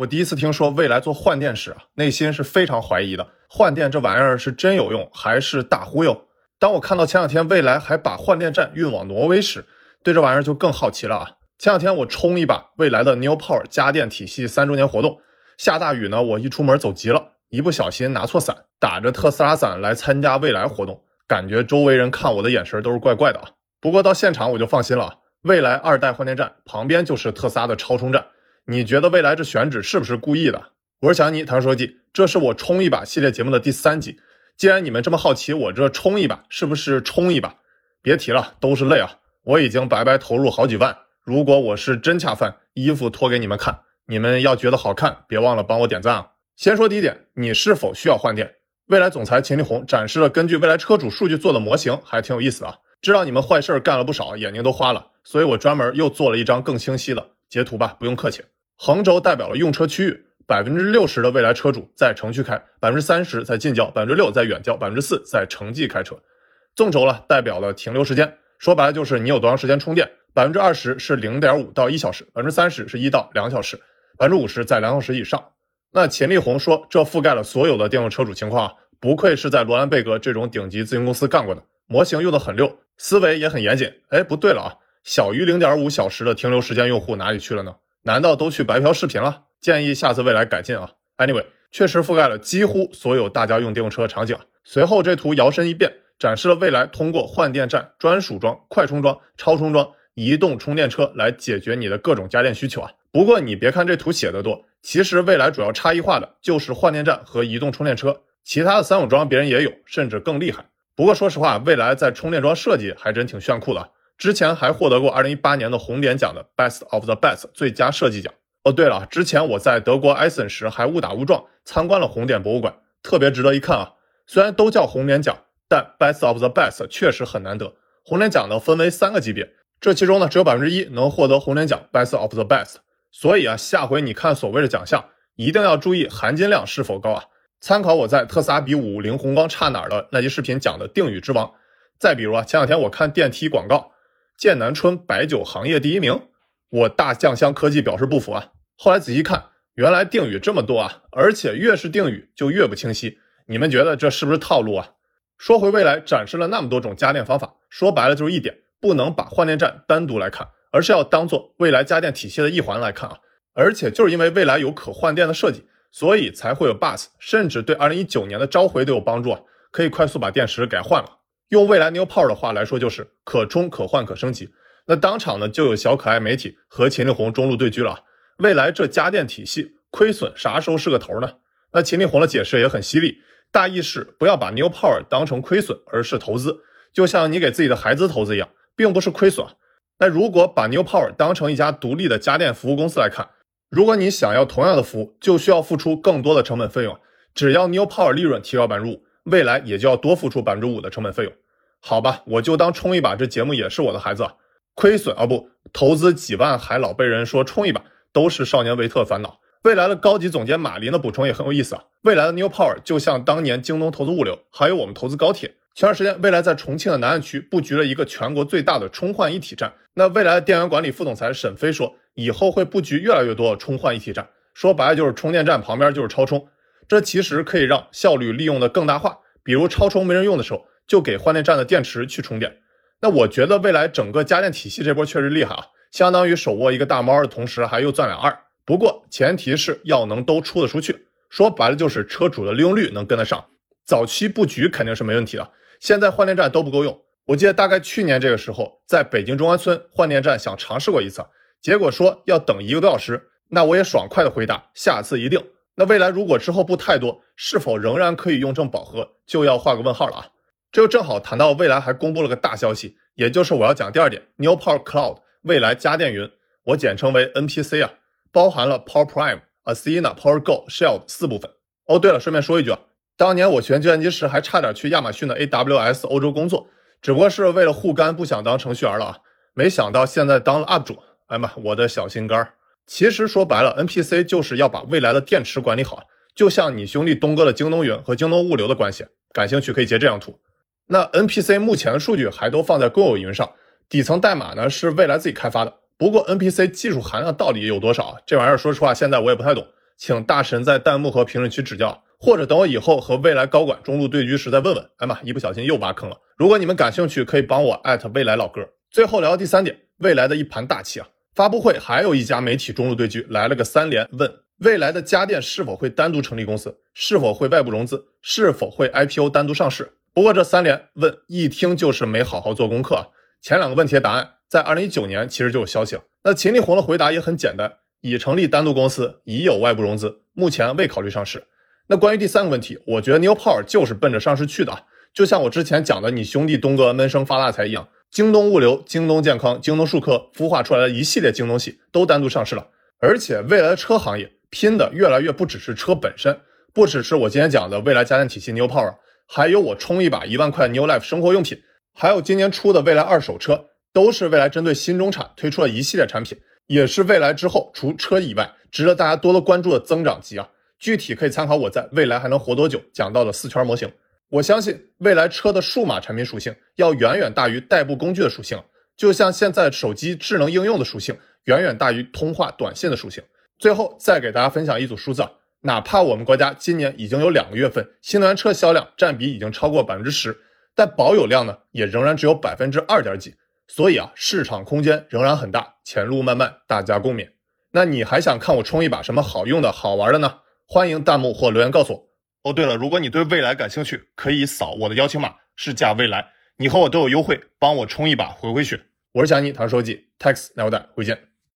我第一次听说未来做换电时啊，内心是非常怀疑的。换电这玩意儿是真有用还是大忽悠？当我看到前两天未来还把换电站运往挪威时，对这玩意儿就更好奇了啊！前两天我冲一把未来的 New Power 家电体系三周年活动，下大雨呢，我一出门走急了，一不小心拿错伞，打着特斯拉伞来参加未来活动，感觉周围人看我的眼神都是怪怪的啊。不过到现场我就放心了，未来二代换电站旁边就是特斯拉的超充站。你觉得未来这选址是不是故意的？我是强尼，谈说记，这是我冲一把系列节目的第三集。既然你们这么好奇，我这冲一把是不是冲一把？别提了，都是泪啊！我已经白白投入好几万。如果我是真恰饭，衣服脱给你们看，你们要觉得好看，别忘了帮我点赞啊！先说第一点，你是否需要换电？未来总裁秦力红展示了根据未来车主数据做的模型，还挺有意思啊。知道你们坏事干了不少，眼睛都花了，所以我专门又做了一张更清晰的截图吧，不用客气。横轴代表了用车区域，百分之六十的未来车主在城区开，百分之三十在近郊，百分之六在远郊，百分之四在城际开车。纵轴了代表了停留时间，说白了就是你有多长时间充电，百分之二十是零点五到一小时，百分之三十是一到两小时，百分之五十在两小时以上。那秦力红说这覆盖了所有的电动车主情况啊，不愧是在罗兰贝格这种顶级咨询公司干过的，模型用的很溜，思维也很严谨。哎，不对了啊，小于零点五小时的停留时间用户哪里去了呢？难道都去白嫖视频了？建议下次未来改进啊。Anyway，确实覆盖了几乎所有大家用电动车场景。随后这图摇身一变，展示了未来通过换电站专属装、快充桩、超充桩、移动充电车来解决你的各种家电需求啊。不过你别看这图写的多，其实未来主要差异化的就是换电站和移动充电车，其他的三种桩别人也有，甚至更厉害。不过说实话，未来在充电桩设计还真挺炫酷的。之前还获得过二零一八年的红点奖的 Best of the Best 最佳设计奖。哦，对了，之前我在德国埃森时还误打误撞参观了红点博物馆，特别值得一看啊。虽然都叫红点奖，但 Best of the Best 确实很难得。红点奖呢分为三个级别，这其中呢只有百分之一能获得红点奖 Best of the Best。所以啊，下回你看所谓的奖项，一定要注意含金量是否高啊。参考我在特斯拉比五菱宏光差哪儿的那期视频讲的定语之王。再比如啊，前两天我看电梯广告。剑南春白酒行业第一名，我大酱香科技表示不服啊！后来仔细看，原来定语这么多啊，而且越是定语就越不清晰。你们觉得这是不是套路啊？说回未来，展示了那么多种家电方法，说白了就是一点，不能把换电站单独来看，而是要当做未来家电体系的一环来看啊！而且就是因为未来有可换电的设计，所以才会有 bus，甚至对2019年的召回都有帮助啊，可以快速把电池给换了。用未来 New Power 的话来说，就是可充可换可升级。那当场呢，就有小可爱媒体和秦力红中路对狙了。未来这家电体系亏损啥时候是个头呢？那秦力红的解释也很犀利，大意是不要把 New Power 当成亏损，而是投资，就像你给自己的孩子投资一样，并不是亏损。那如果把 New Power 当成一家独立的家电服务公司来看，如果你想要同样的服务，就需要付出更多的成本费用。只要 New Power 利润提高百分之五。未来也就要多付出百分之五的成本费用，好吧，我就当冲一把，这节目也是我的孩子，亏损啊不，投资几万还老被人说冲一把，都是少年维特烦恼。未来的高级总监马林的补充也很有意思啊，未来的 New Power 就像当年京东投资物流，还有我们投资高铁。前段时间，未来在重庆的南岸区布局了一个全国最大的充换一体站。那未来的电源管理副总裁沈飞说，以后会布局越来越多的充换一体站，说白了就是充电站旁边就是超充。这其实可以让效率利用的更大化，比如超充没人用的时候，就给换电站的电池去充电。那我觉得未来整个家电体系这波确实厉害啊，相当于手握一个大猫的同时还又赚俩二。不过前提是要能都出得出去，说白了就是车主的利用率能跟得上。早期布局肯定是没问题的，现在换电站都不够用。我记得大概去年这个时候，在北京中关村换电站想尝试过一次，结果说要等一个多小时，那我也爽快的回答下次一定。那未来如果之后不太多，是否仍然可以用证饱和，就要画个问号了啊！这就正好谈到未来还公布了个大消息，也就是我要讲第二点，New Power Cloud 未来家电云，我简称为 NPC 啊，包含了 Power Prime、Athena、Power Go、Shield 四部分。哦，对了，顺便说一句啊，当年我学计算机时还差点去亚马逊的 AWS 欧洲工作，只不过是为了护肝，不想当程序员了啊！没想到现在当了 UP 主，哎妈，我的小心肝儿。其实说白了，NPC 就是要把未来的电池管理好，就像你兄弟东哥的京东云和京东物流的关系。感兴趣可以截这张图。那 NPC 目前的数据还都放在公有云上，底层代码呢是未来自己开发的。不过 NPC 技术含量到底有多少？这玩意儿说实话，现在我也不太懂。请大神在弹幕和评论区指教，或者等我以后和未来高管中路对局时再问问。哎妈，一不小心又挖坑了。如果你们感兴趣，可以帮我艾特未来老哥。最后聊第三点，未来的一盘大棋啊！发布会还有一家媒体中路对局来了个三连问：未来的家电是否会单独成立公司？是否会外部融资？是否会 IPO 单独上市？不过这三连问一听就是没好好做功课啊！前两个问题的答案在二零一九年其实就有消息了。那秦力红的回答也很简单。已成立单独公司，已有外部融资，目前未考虑上市。那关于第三个问题，我觉得 New Power 就是奔着上市去的啊，就像我之前讲的，你兄弟东哥闷声发大财一样，京东物流、京东健康、京东数科孵化出来的一系列京东系都单独上市了。而且未来的车行业拼的越来越不只是车本身，不只是我今天讲的未来家电体系 New Power，还有我冲一把一万块 New Life 生活用品，还有今年出的未来二手车，都是未来针对新中产推出了一系列产品。也是未来之后除车以外值得大家多多关注的增长极啊！具体可以参考我在未来还能活多久讲到的四圈模型。我相信未来车的数码产品属性要远远大于代步工具的属性，就像现在手机智能应用的属性远远大于通话短信的属性。最后再给大家分享一组数字啊，哪怕我们国家今年已经有两个月份新能源车销量占比已经超过百分之十，但保有量呢也仍然只有百分之二点几。所以啊，市场空间仍然很大，前路漫漫，大家共勉。那你还想看我冲一把什么好用的好玩的呢？欢迎弹幕或留言告诉我。哦，对了，如果你对未来感兴趣，可以扫我的邀请码，试驾未来，你和我都有优惠，帮我冲一把回回血。我是小尼，唐书记，tax 奈我带，回见。